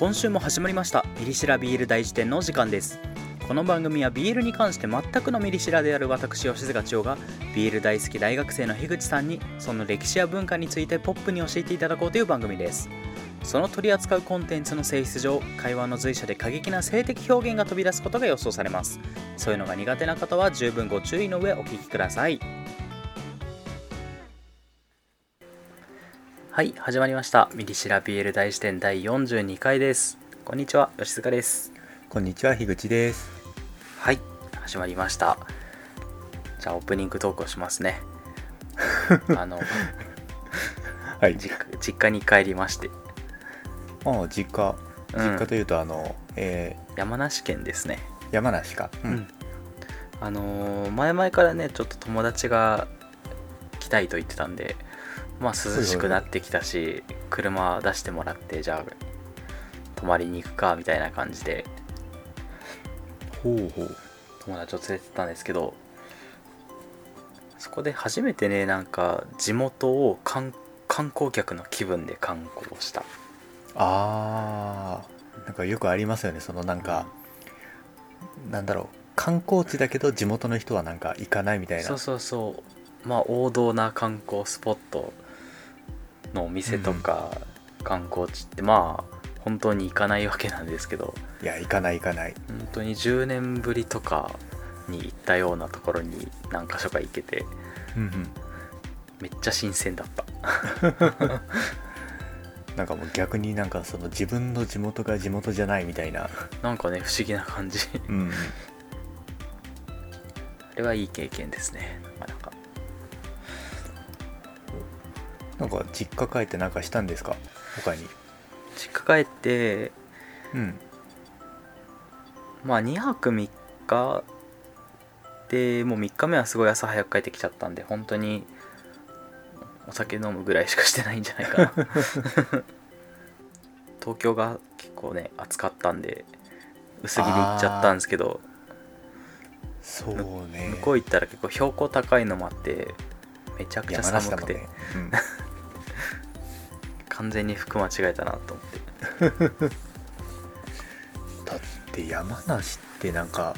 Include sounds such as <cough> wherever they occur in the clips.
今週も始まりました。ミリシラビール大辞典の時間です。この番組はビールに関して全くのミリシラである私吉塚千代がビール大好き大学生の樋口さんにその歴史や文化についてポップに教えていただこうという番組です。その取り扱うコンテンツの性質上会話の随所で過激な性的表現が飛び出すことが予想されます。そういうのが苦手な方は十分ご注意の上お聞きください。はい始まりましたミリシラビール大辞典第42回ですこんにちは吉塚ですこんにちは、樋口です。はい始まりましたじゃあオープニングトークをしますね <laughs> あのはい。実家実家に帰りましてああ、実家。うん実家というと、あの、え山梨県ですねー山梨か。うん。あのー前々からねちょっと友達が来たいと言ってたんでまあ涼しくなってきたし車出してもらってじゃあ泊まりに行くかみたいな感じでほうほう。友達を連れてったんですけどそこで初めてねなんか地元を観観光客の気分で観光したああ、なんかよくありますよね。そのなんか、なんだろう。観光地だけど地元の人はなんか行かないみたいな。そうそうそうまあ王道な観光スポットのお店とか観光地ってまあ本当に行かないわけなんですけどいや、行かない行かない。本当に10年ぶりとかに行ったようなところに何か所か行けてうんうん。めっちゃ新鮮だった <laughs> なんかもう逆になんかその自分の地元が地元じゃないみたいな。なんかね不思議な感じうんうん。<laughs> あれはいい経験ですねなんか実家帰ってなんかしたんですか？他に。実家帰ってうん。まあ2泊3日でもう3日目はすごい朝早く帰ってきちゃったんで本当にお酒飲むぐらいしかしてないんじゃないかな <laughs> 東京が結構ね暑かったんで薄着で行っちゃったんですけどそうね。向こう行ったら結構標高高いのもあってめちゃくちゃ寒くて、ね。うん。<laughs> 完全に服間違えたなと思って。<laughs> だって山梨ってなんか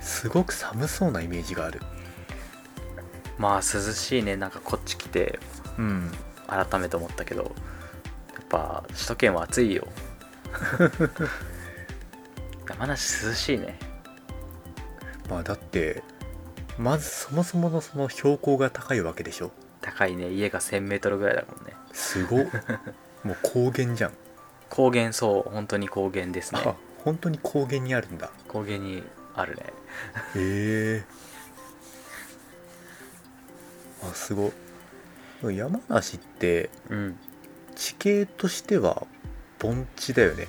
すごく寒そうなイメージがある。まあ涼しいね。なんかこっち来てうん。改めて思ったけどやっぱ首都圏は暑いよ。<laughs> 山梨涼しいね。まあだってまずそもそものその標高が高いわけでしょ。高いね。家が 1000m ぐらいだもんねすごっ。もう高原じゃん、高原そう本当に高原ですね。あ本当に高原にあるんだ。高原にあるね。へえ。あすごい山梨ってうん。地形としては盆地だよね。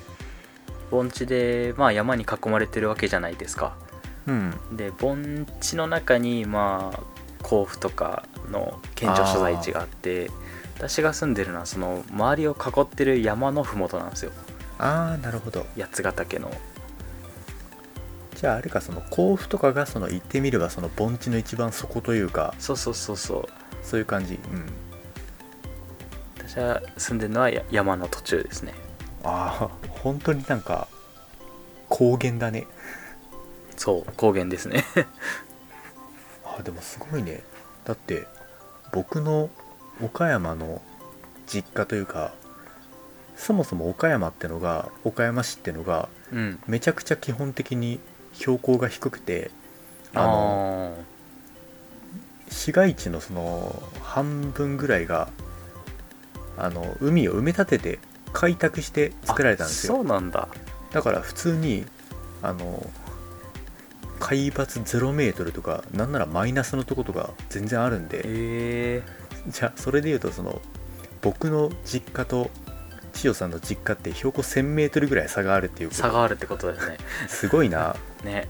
盆地でまあ山に囲まれてるわけじゃないですか。うん。で盆地の中にまあ甲府とかの県庁所在地があって私が住んでるのはその周りを囲ってる山の麓なんですよ。ああなるほど。八ヶ岳の。じゃああれかその甲府とかがその行ってみればその盆地の一番底というかそうそうそうそう。そういう感じ。うん。私は住んでるのはや山の途中ですね。ああ本当になんか高原だね。そう高原ですね。あでもすごいね。だって僕の岡山の実家というかそもそも岡山ってのが岡山市ってのがうん。めちゃくちゃ基本的に標高が低くてあの市街地のその半分ぐらいがあの海を埋め立てて開拓して作られたんですよ。そうなんだ。だから普通にあの海抜0メートルとかなんならマイナスのとことか全然あるんでえ <laughs> じゃあそれでいうとその僕の実家と千代さんの実家って標高1000メートルぐらい差があるっていう差があるってことだよね。すごいな。<laughs> ね。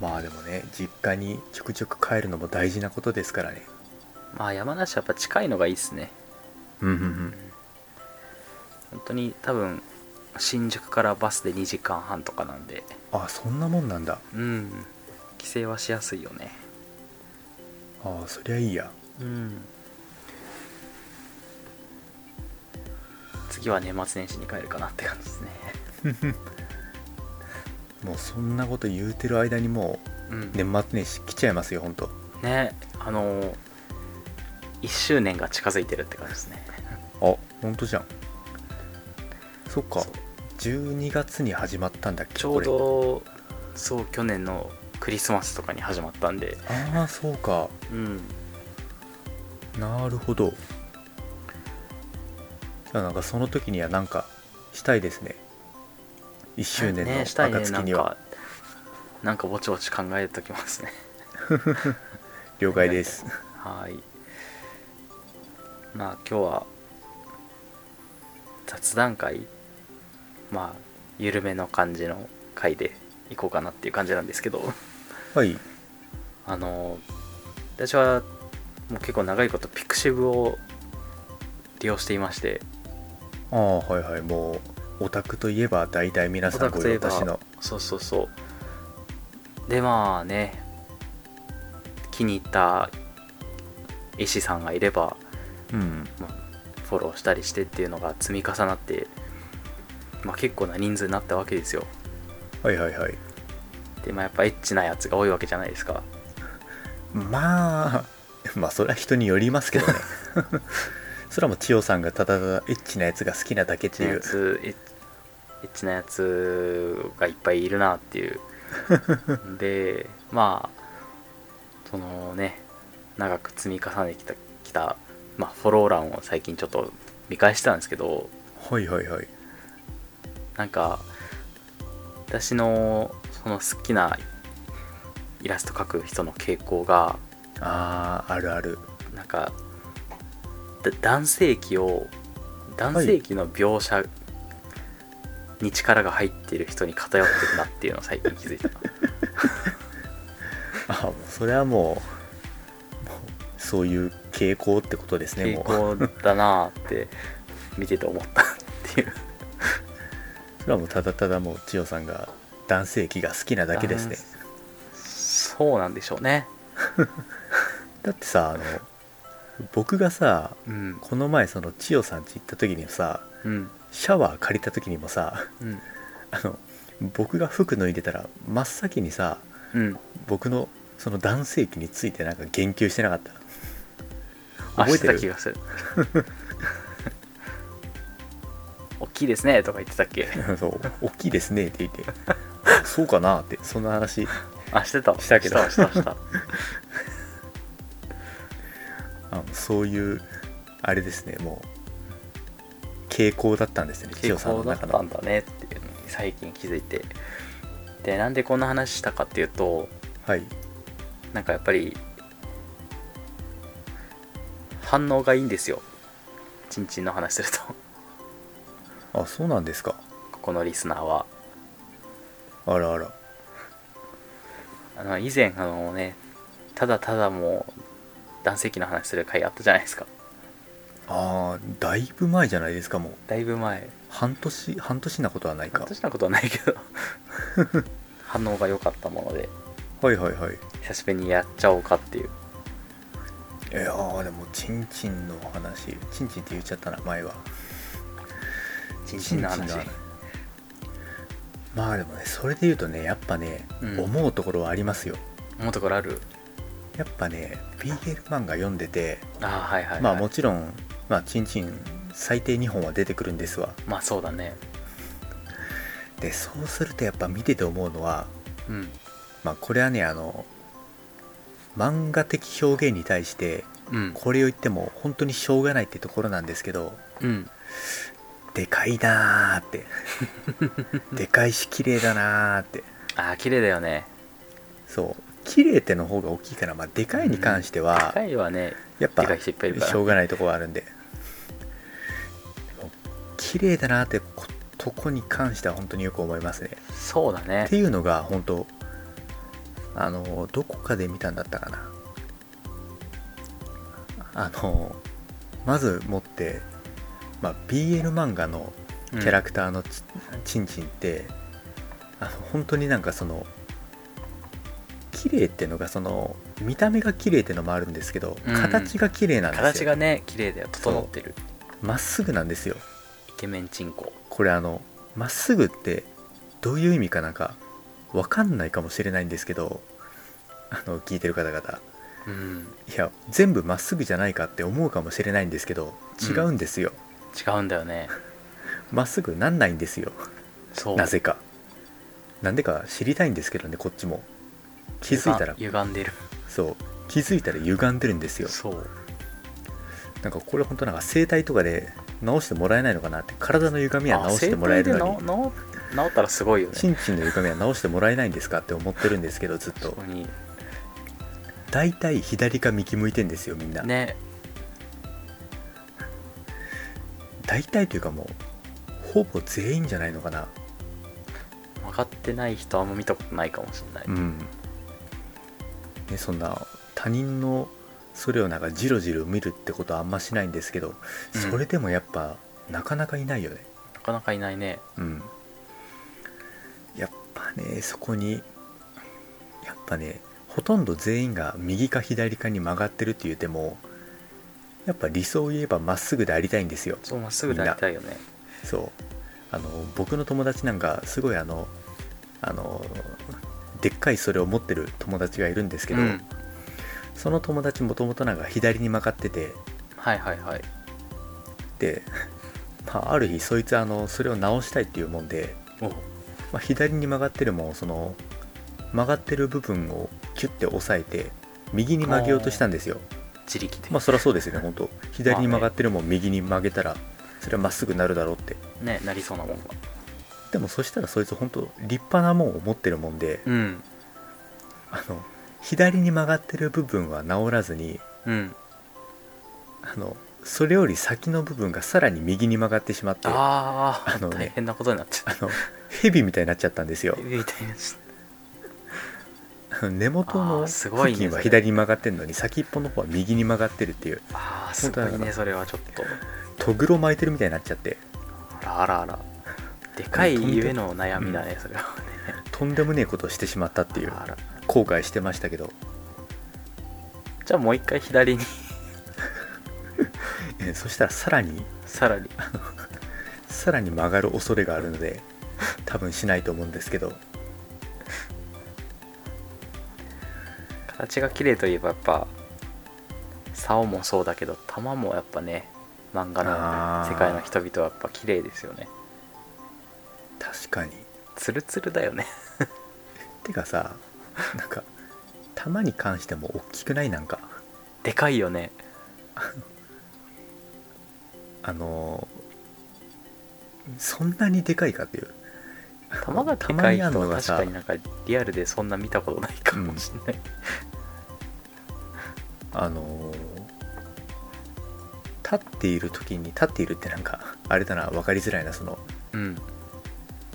まあでもね実家にちょくちょく帰るのも大事なことですからね。まあ山梨はやっぱ近いのがいいっすね。うんうんうん。本当に多分新宿からバスで2時間半とかなんで。あそんなもんなんだ。うん帰省はしやすいよね。ああそりゃいいや。うん。次は年末年始に帰るかなって感じですね。<laughs> もうそんなこと言うてる間にもうん。う年末年始来ちゃいますよ本当ねあの1周年が近づいてるって感じですね。あ本当じゃん。そっか。そう。12月に始まったんだっけちょうどそう去年のクリスマスとかに始まったんで。ああそうか。うん。なるほど。じゃあなんかその時にはなんかしたいですね。1周年のねしたいね。なんなんかぼちぼち考えときますね。了解です。はい。まあ今日は雑談会。まあ緩めの感じの回でいこうかなっていう感じなんですけどはい。あの私はもう結構長いことピクシブを利用していまして。ああはいはい。もうオタクといえば大体皆さんごオタクといえば私の。そうそうそう。でまあね。気に入った絵師さんがいればうん。フォローしたりしてっていうのが積み重なって、まあ、結構な人数になったわけですよ。はいはいはいでまあやっぱエッチなやつが多いわけじゃないですか。まあ <laughs> まあそれは人によりますけどね。<laughs> それはもう千代さんがただただエッチなやつが好きなだけっていう。つエッエッチなやつがいっぱいいるなっていう。<laughs> でまあそのね長く積み重ねてきたきた、まあ、フォロー欄を最近ちょっと見返したんですけど。はいはいはい。なんか私のその好きなイラスト描く人の傾向があああるある。なんかだ男性器を男性器の描写に力が入っている人に偏ってるなっていうのを最近気づいた <laughs> あそれはもうそういう傾向ってことですね傾向だなって見てて思ったっていう。それはもうただただもう千代さんが男性器が好きなだけですね。そうなんでしょうね。<laughs> だってさあの僕がさうん。この前その千代さん家行った時にさうん。シャワー借りた時にもさうん。<laughs> あの僕が服脱いでたら真っ先にさうん。僕のその男性器についてなんか言及してなかった？覚えてる？た気がする。<laughs> 大きいですねとか言ってたっけ？そう大きいですねって言ってそうかなってそんな話あしてた。したけど。したしたした。<laughs> あそういうあれですねもう傾向だったんですね千傾代さんの向だったんだねっていうのに最近気づいて。でなんでこんな話したかっていうとはい。なんかやっぱり反応がいいんですよ。ちんちんの話すると。あそうなんですか。ここのリスナーはあらあら。あの以前あのねただただもう男性器の話する回あったじゃないですか。あーだいぶ前じゃないですかもう。だいぶ前。半年半年なことはないか。私なことはないけど。<laughs> 反応が良かったもので。はいはいはい。久しぶりにやっちゃおうかっていう。いやーでもチンチンの話。チンチンって言っちゃったな前は。ちんちんの話。チンチンのまあでもねそれで言うとねやっぱね、うん。思うところはありますよ。思うところある？やっぱね BL 漫画読んでてああはいはい、はい、まあもちろんまあチンチン最低2本は出てくるんですわ。まあそうだね。でそうするとやっぱ見てて思うのはうん。まあこれはねあの漫画的表現に対してうん。これを言っても本当にしょうがないってところなんですけどうんでかいなーって。<laughs> でかいし綺麗だなーって。ああ綺麗だよね。そう。綺麗っての方が大きいから、まあ、でかいに関しては高いはねやっぱでかい人いっぱしょうがないとこあるんで。綺麗だなってことこに関しては本当によく思いますね。そうだね。っていうのが本当あのどこかで見たんだったかな。あのまずもって、まあ、BL 漫画のキャラクターのち,、ちんちんってあの本当になんかその綺麗っていうのがその見た目が綺麗っていうのもあるんですけど、うん。形が綺麗なんですよ。形がね綺麗だよ整ってる。まっすぐなんですよ。ケメンチンコ。これあのまっすぐってどういう意味かなんかわかんないかもしれないんですけどあの聞いてる方々。うん。いや全部まっすぐじゃないかって思うかもしれないんですけど違うんですよ違うんだよね。ま、っすぐなんないんですよ。そう。なぜか。なんでか知りたいんですけどねこっちも。気づいたら。歪んでる。そう。気づいたら歪んでるんですよ。そう。なんかこれ本当なんか整体とかで直してもらえないのかなって体の歪みは直してもらえるのに。あ整体で直直ったらすごいよね。チンチンの歪みは直してもらえないんですかって思ってるんですけどずっと。大体左か右向いてんですよみんな、ね大体というかもうほぼ全員じゃないのかな。分かってない人あんま見たことないかもしれない、うん。ねそんな他人のそれをなんかジロジロ見るってことはあんましないんですけど、うん。それでもやっぱなかなかいないよね。なかなかいないね。うん。やっぱねそこにやっぱねほとんど全員が右か左かに曲がってるって言ってもやっぱ理想を言えばまっすぐでありたいんですよ。そうまっすぐでやりたいよね。そう。あの僕の友達なんかすごいあのあのでっかいそれを持ってる友達がいるんですけど、うん。その友達もともとなんか左に曲がってて。はいはいはい。で、まあ、ある日そいつあのそれを直したいっていうもんで、おまあ、左に曲がってるもんその曲がってる部分をキュッて押さえて右に曲げようとしたんですよ自力で、まあそりゃそうですよね。本当。左に曲がってるもん右に曲げたらそれはまっすぐなるだろうって。ねなりそうなもんがでもそしたらそいつ本当立派なもんを持ってるもんでうん。あの左に曲がってる部分は直らずにうん。あのそれより先の部分がさらに右に曲がってしまってあああ、のね大変なことになっちゃっの蛇みたいになっちゃったんですよ。たみたいな <laughs> 根元あのーすごい付近は左に曲がってるのに先っぽの方は右に曲がってるっていう。ああすごいねそれはちょっと。とぐろ巻いてるみたいになっちゃって。あらあらあら。でかいゆえの悩みだね、それはね。<laughs> とんでもねえことをしてしまったっていう。後悔してましたけど。じゃあもう一回左に。<laughs> えそしたらさらに。さらに。さらに曲がる恐れがあるので多分しないと思うんですけど形が綺麗といえばやっぱ竿もそうだけど玉もやっぱね漫画の世界の人々はやっぱ綺麗ですよね。確かに。ツルツルだよね。<laughs> てかさなんか球に関しても大きくないなんか？でかいよね。あのーそんなにでかいかっていう玉がでたまにあかい人は確かになんかリアルでそんな見たことないかもしれない、あのー立っている時に立っているってなんかあれだな分かりづらいなその、うん。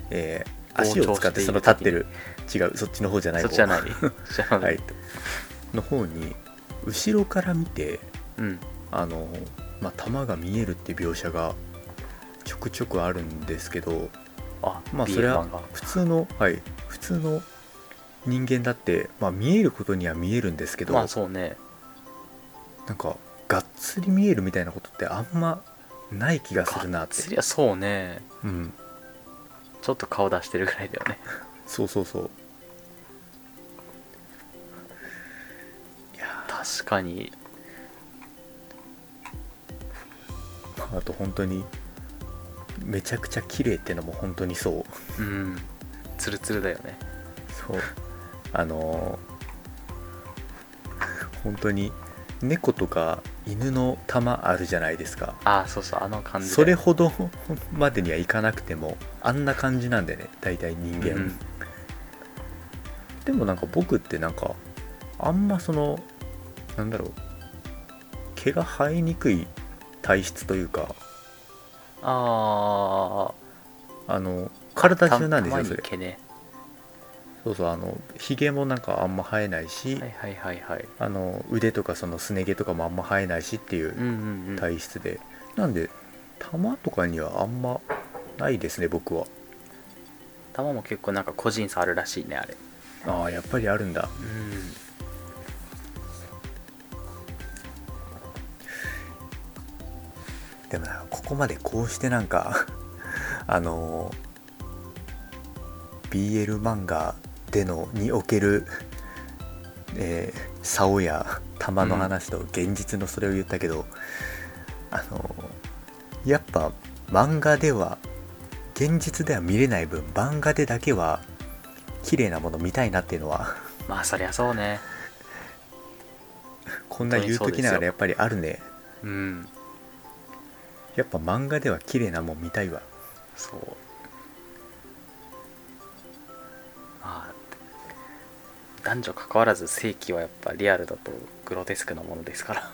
えー足を使ってその立ってる違うそっちの方じゃない方。そっちじゃない。じゃない、はい。の方に後ろから見てうん。あのーまあ球が見えるって描写がちょくちょくあるんですけどあまあそれは普通のはい普通の人間だって、まあ、見えることには見えるんですけど、まあそうね。なんかがっつり見えるみたいなことってあんまない気がするなって。そりゃそうね。うん。ちょっと顔出してるぐらいだよね。<laughs> そうそうそう。いや確かに。ーあと本当にめちゃくちゃ綺麗ってのも本当にそう。うん。ツルツルだよね。そう。あのー本当に猫とか犬の玉あるじゃないですか。ああそうそうあの感じそれほどまでにはいかなくてもあんな感じなんでね大体人間、うん。でもなんか僕ってなんかあんまそのなんだろう毛が生えにくい体質というかああのあ体中なんですよたそれ。毛ね。そうそうあのひげもなんかあんま生えないし、はいはいはいはい。あの腕とかそのすね毛とかもあんま生えないしっていううんうんうん。体質で、なんで玉とかにはあんまないですね僕は。玉も結構なんか個人差あるらしいねあれ。ああやっぱりあるんだ。うんででもなここまでこうしてなんか <laughs> あの BL 漫画でのにおけるえー、竿や玉の話と現実のそれを言ったけど、うん、あのやっぱ漫画では現実では見れない分漫画でだけは綺麗なもの見たいなっていうのはまあそりゃそうね。こんな言うときながらやっぱりあるね。うんやっぱ漫画では綺麗なもん見たいわ。そう。まあ男女関わらず正規はやっぱリアルだとグロテスクなものですから。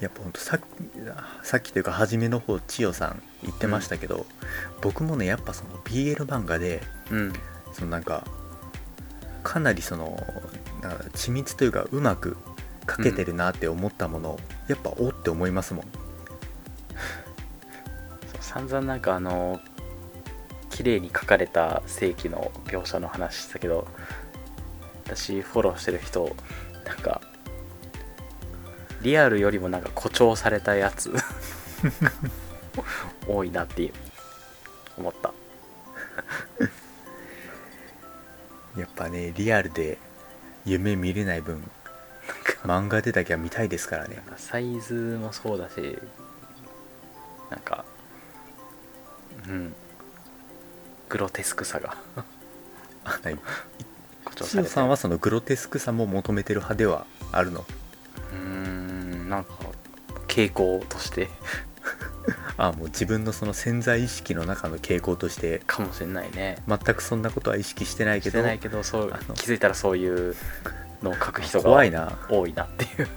やっぱほんとささっきというか初めの方千代さん言ってましたけど、うん、僕もねやっぱその BL 漫画で、うん、そのなんかかなりそのなんか緻密というかうまく描けてるなって思ったもの、うん、やっぱおって思いますもん <laughs> 散々なんかあの綺麗に描かれた世紀の描写の話したけど私フォローしてる人なんかリアルよりもなんか誇張されたやつ <laughs> 多いなって思った。やっぱねリアルで夢見れない分漫画でだけは見たいですからね。サイズもそうだしなんかうん。グロテスクさが。あはい。千代さんはそのグロテスクさも求めてる派ではあるの？うんなんか傾向として。<laughs> ああもう自分のその潜在意識の中の傾向として。かもしれないね。全くそんなことは意識してないけど。してないけどそう気づいたらそういうのを書く人が怖いな。多いなっていう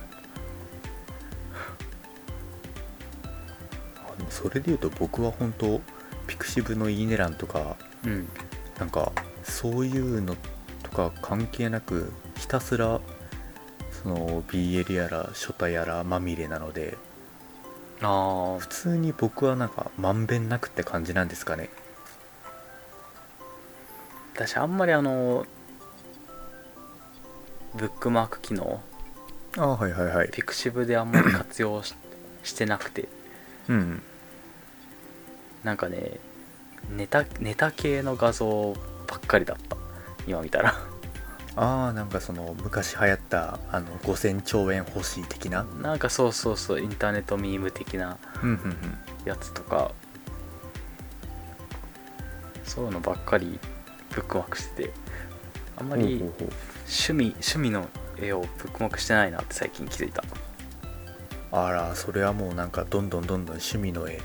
それでいうと僕は本当ピクシブのいいね欄とか、うん、なんかそういうのとか関係なくひたすらその BL やらショタやらまみれなのであ普通に僕はなんかまんべんなくって感じなんですかね。私あんまりあのブックマーク機能あはいはいはい。ピクシブであんまり活用ししてなくて。うんなんかねネタネタ系の画像ばっかりだった。今見たら。ああなんかその昔流行ったあの5000兆円欲しい的な？なんかそうそうそうインターネットミーム的なやつとか。そういうのばっかりブックマークしてて。あんまり趣味趣味の絵をブックマークしてないなって最近気づいた。あらそれはもうなんかどんどんどんどん趣味の絵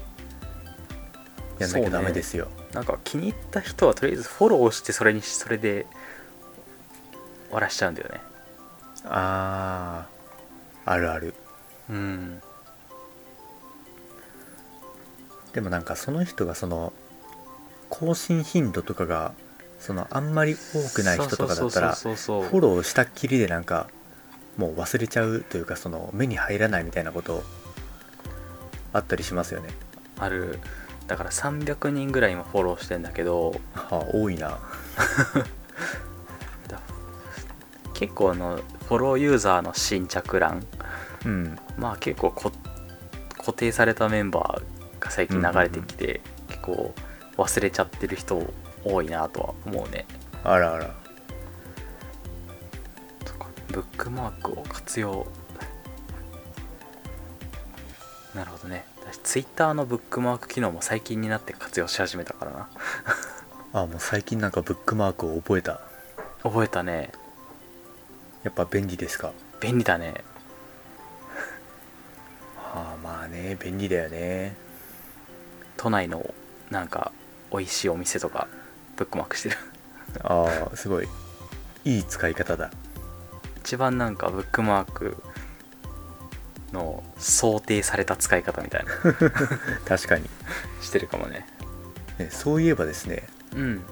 やんなきゃダメですよ、ね、なんか気に入った人はとりあえずフォローしてそれにそれで終わらしちゃうんだよね。あああるある。うん。でもなんかその人がその更新頻度とかがそのあんまり多くない人とかだったらフォローしたっきりでなんかもう忘れちゃうというかその目に入らないみたいなことあったりしますよね。あるだから300人ぐらい今フォローしてんだけど。はあ多いな。<laughs> 結構あのフォローユーザーの新着欄、うん、まあ結構固定されたメンバーが最近流れてきて、結構忘れちゃってる人多いなとは思うね。あらあら。ブックマークを活用。なるほどね私ツイッターのブックマーク機能も最近になって活用し始めたからな。<laughs> あもう最近なんかブックマークを覚えた。覚えたね。やっぱ便利ですか？便利だね。<laughs> ああまあね便利だよね。都内のなんか美味しいお店とかブックマークしてる。ああすごい。いい使い方だ。<laughs> 一番なんかブックマークの想定された使い方みたいな。<laughs> 確かに。してるかもね。ねそういえばですね。うん。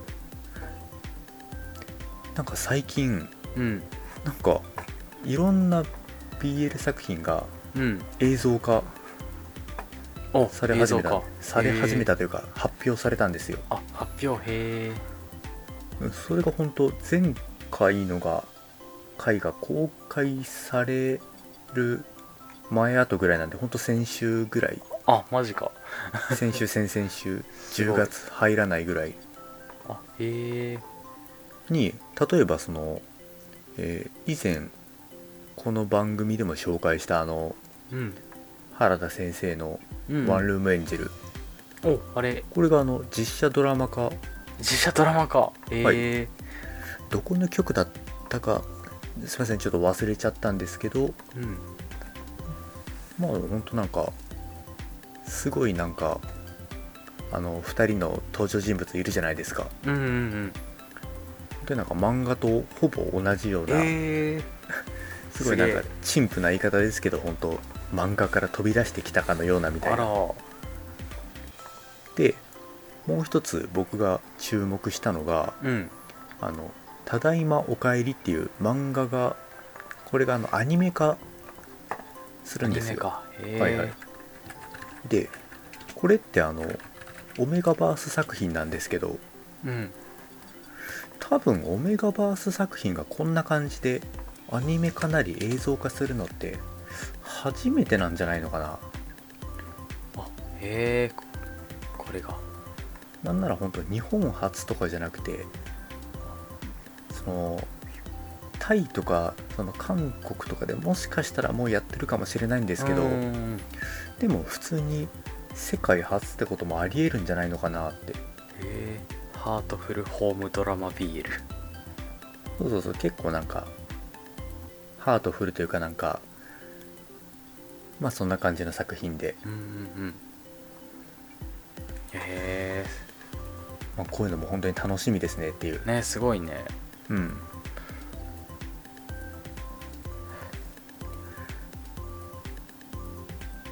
なんか最近うん。なんかいろんな BL 作品が映像化され始めたされ始めたというか発表されたんですよ。あ発表へえそれが本当前回のが回が公開される前後ぐらいなんで本当先週ぐらい。あマジか。先週先々週。10 <laughs> すごい。月入らないぐらい。あへえ。に例えばその、えー以前この番組でも紹介したあのうん。原田先生のうん「ワンルームエンジェル」おあれ。これがあの実写ドラマ化。実写ドラマかへえ。どこの曲だったかすいませんちょっと忘れちゃったんですけどうんまあ本当なんかすごいなんかあの2人の登場人物いるじゃないですか。うんうんうん。でなんか漫画とほぼ同じような、へ <laughs> え。すごいなんか陳腐な言い方ですけど本当漫画から飛び出してきたかのようなみたいな。でもう一つ僕が注目したのがうん「あのただいまおかえり」っていう漫画がこれがあのアニメ化するんですよ。はいはい。でこれってあのオメガバース作品なんですけどうん。多分オメガバース作品がこんな感じでアニメ化なり映像化するのって初めてなんじゃないのかな。あへえここれが。なんなら本当日本初とかじゃなくてそのタイとかその韓国とかでもしかしたらもうやってるかもしれないんですけどうん。でも普通に世界初ってこともありえるんじゃないのかなって。へえハートフルホームドラマ BL そうそうそう結構なんかハートフルというかなんかまあそんな感じの作品で、うんうんうん。へまあ、こういうのも本当に楽しみですねっていう。えねすごいね。うん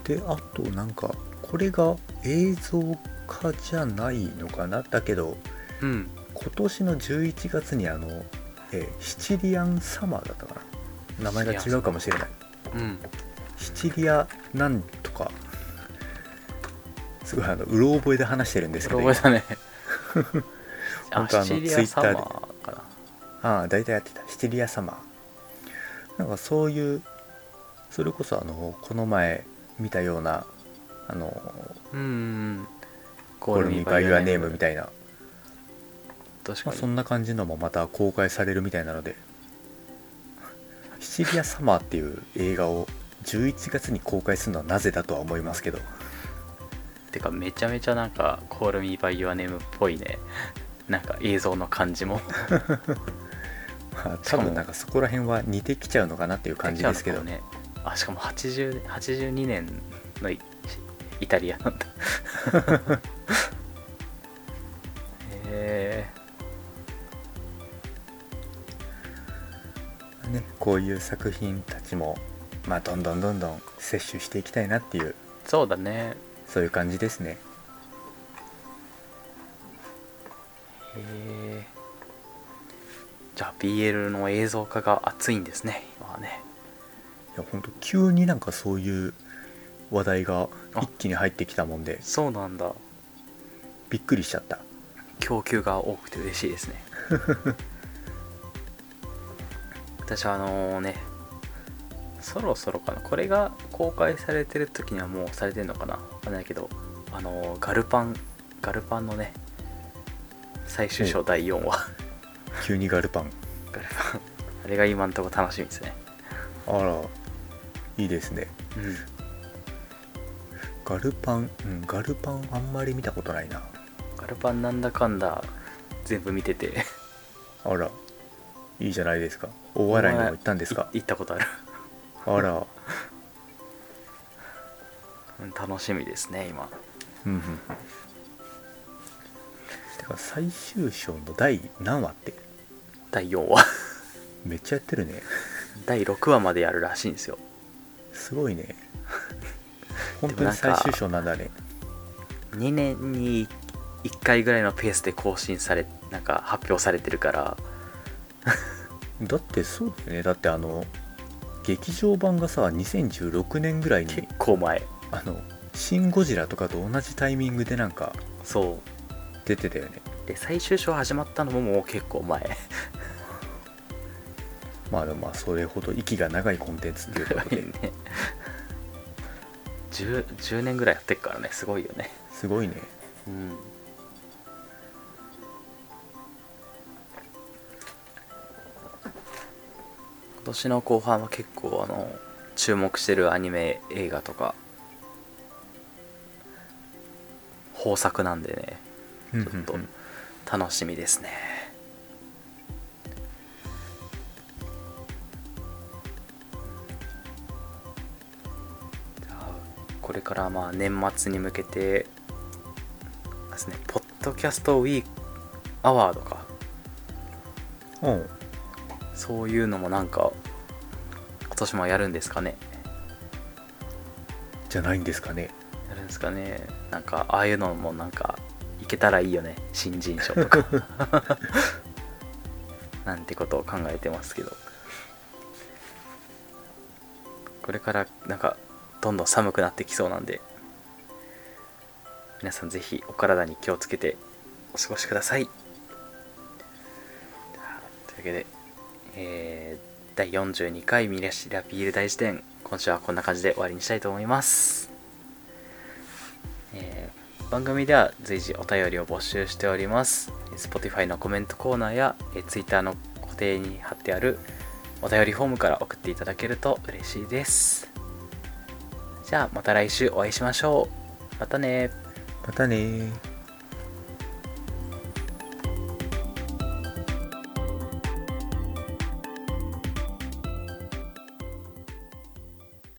であとなんかこれが映像化じゃないのかな？だけどうん。今年の11月にあの、えーシチリアンサマーだったかな？名前が違うかもしれない。うん。シチリアなんとか。すごいあのうろ覚えで話してるんですけど。覚えたね。<laughs> あ本当あのシチリアサマ Twitter でーかな。ああ大体やってた。シチリアサマー。なんかそういうそれこそあのこの前見たようなあのうんうんコールミーバイユアネームみたいな、確かに。まあ、そんな感じのもまた公開されるみたいなので。<laughs> シチリアサマーっていう映画を11月に公開するのはなぜだとは思いますけど。てかめちゃめちゃなんか「Call Me By Your Name」っぽいね。<laughs> なんか映像の感じも。<laughs> まあ多分なんかそこら辺は似てきちゃうのかなっていう感じですけど、ねあしかも80 82年のイイタリアなんだ。へえ。ね、こういう作品たちも、まあ、どんどんどんどん摂取していきたいなっていうそうだね。そういう感じですね。へえ。じゃあ BL の映像化が熱いんですね今はね。いや本当急になんかそういう話題があ。一気に入ってきたもんで。そうなんだ。びっくりしちゃった。供給が多くて嬉しいですね。<laughs> 私はあのねそろそろかな。これが公開されてる時にはもうされてるのかな。わかんないけど。あのガルパンガルパンのね最終章第4話。急にガルパン。<laughs> ガルパン。あれが今んとこ楽しみですね。あらいいですね。うん。ガルパンうんガルパンあんまり見たことないな。ガルパンなんだかんだ全部見てて。<laughs> あらいいじゃないですか。大洗にも行ったんですか？い行ったことある。あら。<laughs> うん楽しみですね今。うんうんうん。てか最終章の第何話って？第4話。めっちゃやってるね。<laughs> 第6話までやるらしいんですよすごいね。<laughs> 本当に最終章なんだね。2年に1回ぐらいのペースで更新されなんか発表されてるから。<laughs> だってそうだよね。だってあの劇場版がさ2016年ぐらいに結構前。あの「シン・ゴジラ」とかと同じタイミングでなんかそ出てたよね。うで最終章始まったのももう結構前ままあでもまあそれほど息が長いコンテンツっていうことで。<laughs> ね。10, 10年ぐらいやってっからねすごいよね。すごいね。うん。今年の後半は結構あの注目してるアニメ映画とか豊作なんでね。ちょっと楽しみですねまあ年末に向けてですねポッドキャストウィークアワードか。う。んそういうのもなんか今年もやるんですかね。じゃないんですかね。やるんですかね。なんかああいうのもなんかいけたらいいよね。新人賞とか。<laughs> なんてことを考えてますけど。これからなんかどんどん寒くなってきそうなんで皆さんぜひお体に気をつけてお過ごしください。というわけで、えー第42回ミレシラビール大辞典今週はこんな感じで終わりにしたいと思います。えー番組では随時お便りを募集しております。Spotify のコメントコーナーやえー Twitter の固定に貼ってあるお便りフォームから送っていただけると嬉しいです。じゃあまた来週お会いしましょう。またねまたねー